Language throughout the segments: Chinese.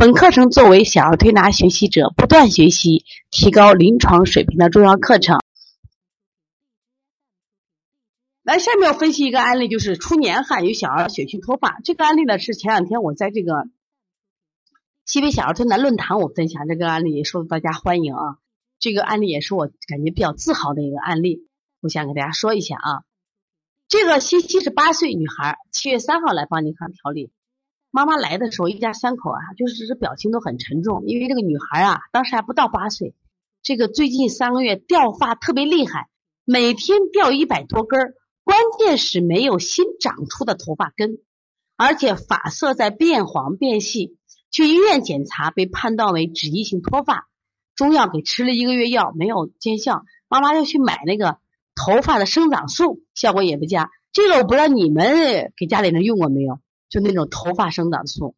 本课程作为小儿推拿学习者不断学习、提高临床水平的重要课程。来，下面要分析一个案例，就是出年汗有小儿血虚脱发。这个案例呢，是前两天我在这个西北小儿推拿论坛我分享这个案例，也受大家欢迎啊。这个案例也是我感觉比较自豪的一个案例，我想给大家说一下啊。这个七七十八岁女孩，七月三号来帮您看调理。妈妈来的时候，一家三口啊，就是这表情都很沉重，因为这个女孩啊，当时还不到八岁，这个最近三个月掉发特别厉害，每天掉一百多根儿，关键是没有新长出的头发根，而且发色在变黄变细，去医院检查被判断为脂溢性脱发，中药给吃了一个月药没有见效，妈妈要去买那个头发的生长素，效果也不佳。这个我不知道你们给家里人用过没有？就那种头发生长素，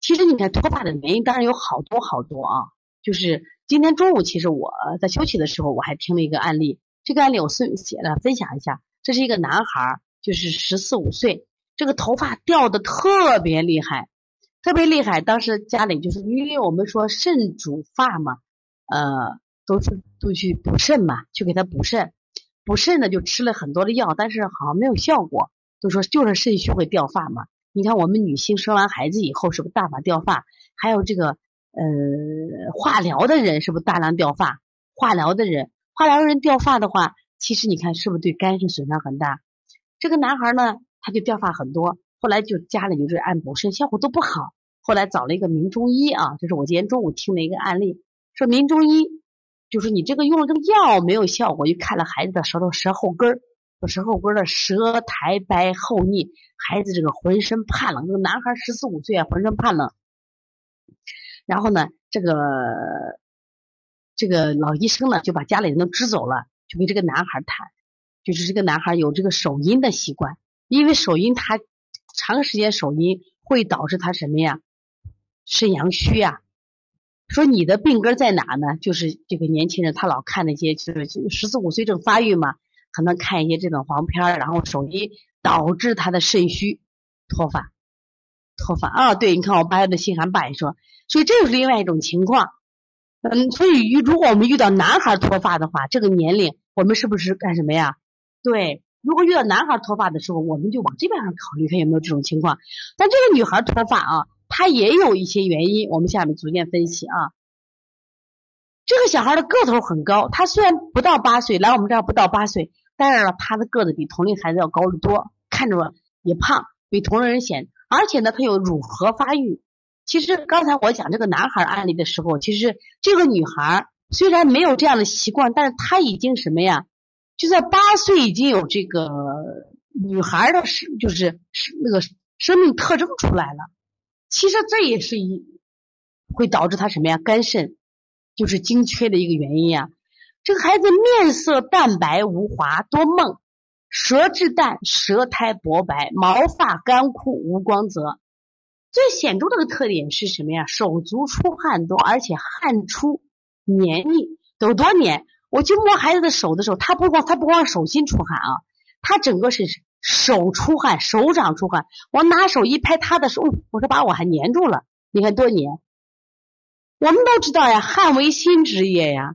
其实你看脱发的原因当然有好多好多啊。就是今天中午，其实我在休息的时候，我还听了一个案例。这个案例我分写了分享一下。这是一个男孩，就是十四五岁，这个头发掉的特别厉害，特别厉害。当时家里就是因为我们说肾主发嘛，呃，都是都去补肾嘛，去给他补肾，补肾呢就吃了很多的药，但是好像没有效果。就说就是肾虚会掉发嘛？你看我们女性生完孩子以后是不是大把掉发？还有这个呃化疗的人是不是大量掉发？化疗的人，化疗人掉发的话，其实你看是不是对肝肾损伤很大？这个男孩呢，他就掉发很多，后来就家里就是按补肾，效果都不好。后来找了一个名中医啊，就是我今天中午听了一个案例，说名中医就是你这个用了这个药没有效果，又看了孩子的舌头舌后根儿。舌后根的舌苔白厚腻，孩子这个浑身怕冷，这个男孩十四五岁啊，浑身怕冷。然后呢，这个这个老医生呢就把家里人都支走了，就跟这个男孩谈，就是这个男孩有这个手淫的习惯，因为手淫他长时间手淫会导致他什么呀？肾阳虚啊。说你的病根在哪呢？就是这个年轻人他老看那些就是十四五岁正发育嘛。可能看一些这种黄片儿，然后手机导致他的肾虚脱发，脱发啊！对，你看我把他的信函摆说，所以这是另外一种情况。嗯，所以如果我们遇到男孩脱发的话，这个年龄我们是不是干什么呀？对，如果遇到男孩脱发的时候，我们就往这边上考虑，看有没有这种情况。但这个女孩脱发啊，她也有一些原因，我们下面逐渐分析啊。这个小孩的个头很高，他虽然不到八岁，来我们这儿不到八岁。但是呢，他的个子比同龄孩子要高得多，看着也胖，比同龄人显。而且呢，他有乳核发育。其实刚才我讲这个男孩案例的时候，其实这个女孩虽然没有这样的习惯，但是她已经什么呀？就在八岁已经有这个女孩的生就是那个生命特征出来了。其实这也是一会导致她什么呀？肝肾就是精缺的一个原因呀。这个孩子面色淡白无华，多梦，舌质淡，舌苔薄白，毛发干枯无光泽。最显著的个特点是什么呀？手足出汗多，而且汗出黏腻，都多黏。我去摸孩子的手的时候，他不光他不光手心出汗啊，他整个是手出汗，手掌出汗。我拿手一拍他的手，我说把我还粘住了，你看多黏。我们都知道呀，汗为心之液呀。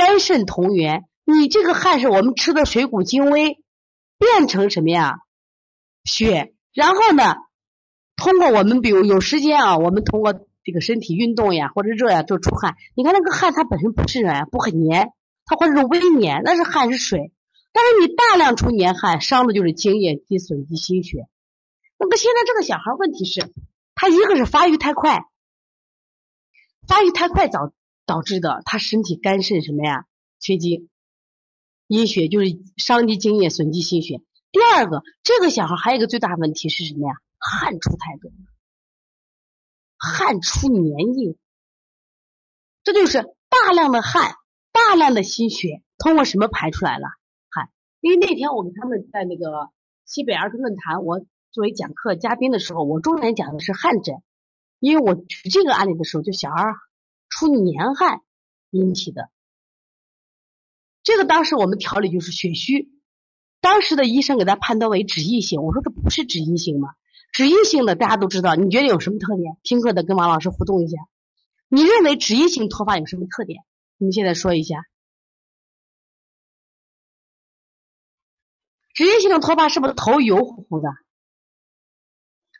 肝肾同源，你这个汗是我们吃的水谷精微变成什么呀？血，然后呢，通过我们比如有时间啊，我们通过这个身体运动呀或者热呀就出汗。你看那个汗它本身不是呀，不很黏，它或者是微黏，那是汗是水。但是你大量出黏汗，伤的就是津液及损及心血。那么现在这个小孩问题是，他一个是发育太快，发育太快早。导致的，他身体肝肾什么呀？缺精，阴血就是伤及精液，损及心血。第二个，这个小孩还有一个最大问题是什么呀？汗出太多。汗出粘液，这就是大量的汗，大量的心血通过什么排出来了？汗。因为那天我们他们在那个西北儿童论坛，我作为讲课嘉宾的时候，我重点讲的是汗疹，因为我举这个案例的时候，就小孩出黏汗引起的。这个当时我们调理就是血虚，当时的医生给他判断为脂溢性，我说这不是脂溢性吗？脂溢性的大家都知道，你觉得有什么特点？听课的跟王老师互动一下，你认为脂溢性脱发有什么特点？你们现在说一下。脂溢性的脱发是不是头油乎乎的？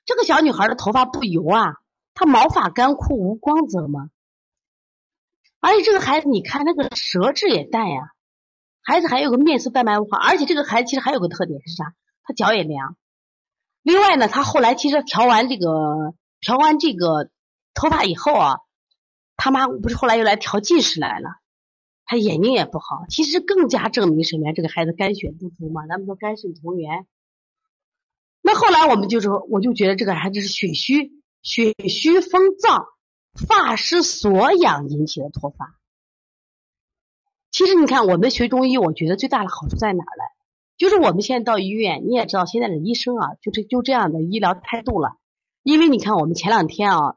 这个小女孩的头发不油啊，她毛发干枯无光泽吗？而且这个孩子，你看那个舌质也淡呀。孩子还有个面色淡白无华，而且这个孩子其实还有个特点是啥？他脚也凉。另外呢，他后来其实调完这个调完这个头发以后啊，他妈不是后来又来调近视来了，他眼睛也不好。其实更加证明什么呀？这个孩子肝血不足嘛，咱们说肝肾同源。那后来我们就说，我就觉得这个孩子是血虚，血虚风燥，发失所养引起的脱发。其实你看，我们学中医，我觉得最大的好处在哪儿呢？就是我们现在到医院，你也知道，现在的医生啊，就这就这样的医疗态度了。因为你看，我们前两天啊，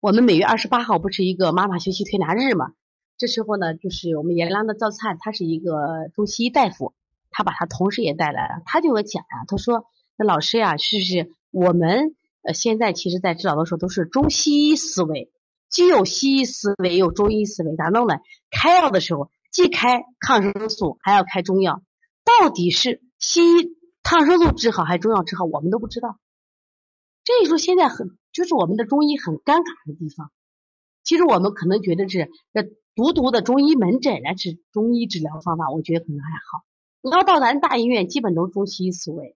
我们每月二十八号不是一个妈妈学习推拿日嘛？这时候呢，就是我们阎良的赵灿，他是一个中西医大夫，他把他同事也带来了，他就给我讲呀，他说：“那老师呀，是不是我们呃现在其实在治疗的时候都是中西医思维？”既有西医思维，又有中医思维，咋弄呢？开药的时候既开抗生素，还要开中药，到底是西医抗生素治好还是中药治好，我们都不知道。这一说现在很就是我们的中医很尴尬的地方。其实我们可能觉得是这独独的中医门诊来治中医治疗方法，我觉得可能还好。你要到咱大医院，基本都是中西医思维。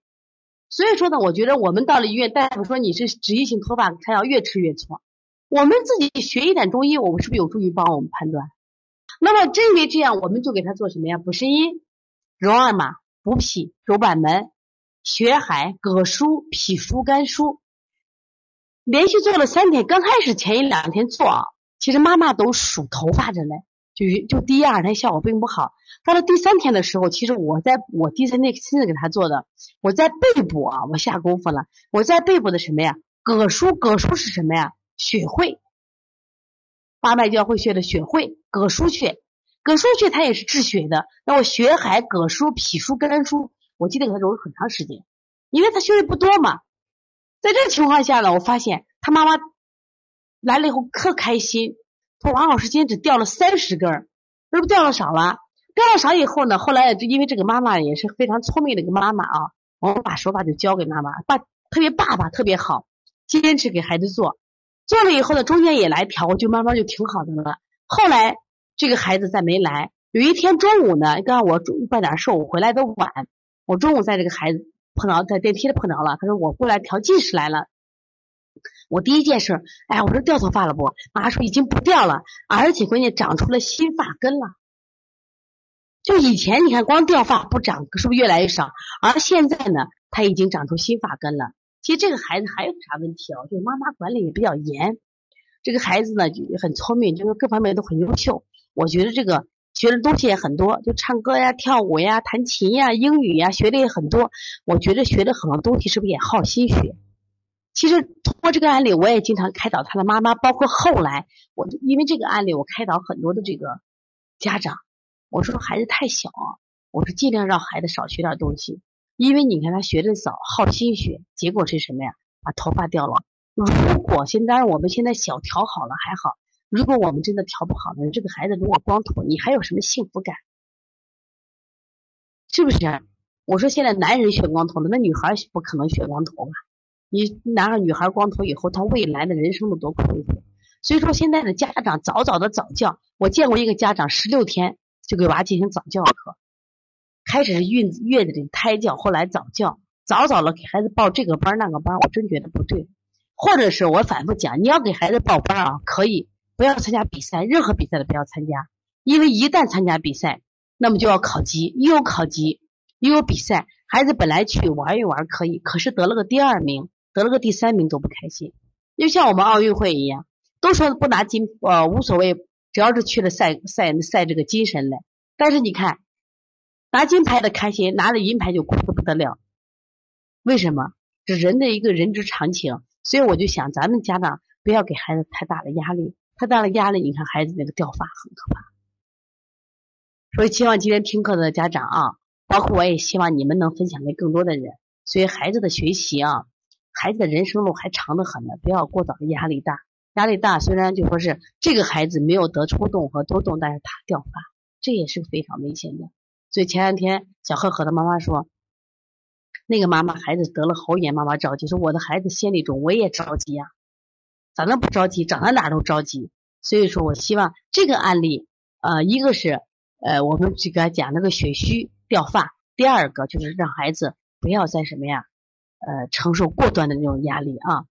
所以说呢，我觉得我们到了医院，大夫说你是脂溢性脱发，开药越吃越错。我们自己学一点中医，我们是不是有助于帮我们判断？那么正因为这样，我们就给他做什么呀？补肾阴、揉二马、补脾、揉板门、血海、葛舒、脾舒、肝舒，连续做了三天。刚开始前一两天做啊，其实妈妈都数头发着嘞，就就第一二天效果并不好。到了第三天的时候，其实我在我第三天亲自给他做的，我在背部啊，我下功夫了。我在背部的什么呀？膈腧，膈腧是什么呀？血会，八脉交汇穴的血会，膈腧穴，膈腧穴它也是治血的。那我血海、膈腧、脾腧、肝腧，我记得给他揉了很长时间，因为他穴位不多嘛。在这个情况下呢，我发现他妈妈来了以后可开心，说王老师今天只掉了三十根儿，是不掉了少了？掉了少以后呢，后来就因为这个妈妈也是非常聪明的一个妈妈啊，我们把手法就教给妈妈，爸特别爸爸特别好，坚持给孩子做。做了以后呢，中间也来调，就慢慢就挺好的了。后来这个孩子再没来，有一天中午呢，刚刚我办点事，我回来的晚，我中午在这个孩子碰着在电梯里碰着了，他说我过来调近视来了。我第一件事，哎，我说掉头发了不？妈说已经不掉了，而且关键长出了新发根了。就以前你看光掉发不长，是不是越来越少？而现在呢，他已经长出新发根了。其实这个孩子还有啥问题啊？就是妈妈管理也比较严。这个孩子呢就很聪明，就是各方面都很优秀。我觉得这个学的东西也很多，就唱歌呀、跳舞呀、弹琴呀、英语呀，学的也很多。我觉得学的很多东西是不是也耗心血？其实通过这个案例，我也经常开导他的妈妈，包括后来我因为这个案例，我开导很多的这个家长。我说孩子太小，我说尽量让孩子少学点东西。因为你看他学的早，耗心血，结果是什么呀？把头发掉了。如果现在我们现在小调好了还好，如果我们真的调不好呢？这个孩子如果光头，你还有什么幸福感？是不是？我说现在男人选光头了，那女孩不可能选光头吧？你男孩女孩光头以后，他未来的人生都多困苦。所以说现在的家长早早的早教，我见过一个家长十六天就给娃进行早教课。开始是孕月子里胎教，后来早教，早早的给孩子报这个班那个班，我真觉得不对。或者是我反复讲，你要给孩子报班啊，可以不要参加比赛，任何比赛都不要参加，因为一旦参加比赛，那么就要考级，又有考级又有比赛，孩子本来去玩一玩可以，可是得了个第二名，得了个第三名都不开心，就像我们奥运会一样，都说不拿金呃无所谓，只要是去了赛赛赛这个精神来。但是你看，拿金牌的开心，拿了银牌就哭的不得了。为什么？这人的一个人之常情。所以我就想，咱们家长不要给孩子太大的压力，太大的压力，你看孩子那个掉发很可怕。所以希望今天听课的家长啊，包括我也希望你们能分享给更多的人。所以孩子的学习啊。孩子的人生路还长得很呢，不要过早的压力大。压力大虽然就说是这个孩子没有得抽动和多动，但是他掉发，这也是非常危险的。所以前两天小赫赫的妈妈说，那个妈妈孩子得了喉炎，妈妈着急，说我的孩子先例肿，我也着急呀，咋能不着急？长到哪都着急。所以说我希望这个案例，呃，一个是呃我们去给他讲那个血虚掉发，第二个就是让孩子不要再什么呀。呃，承受过端的那种压力啊。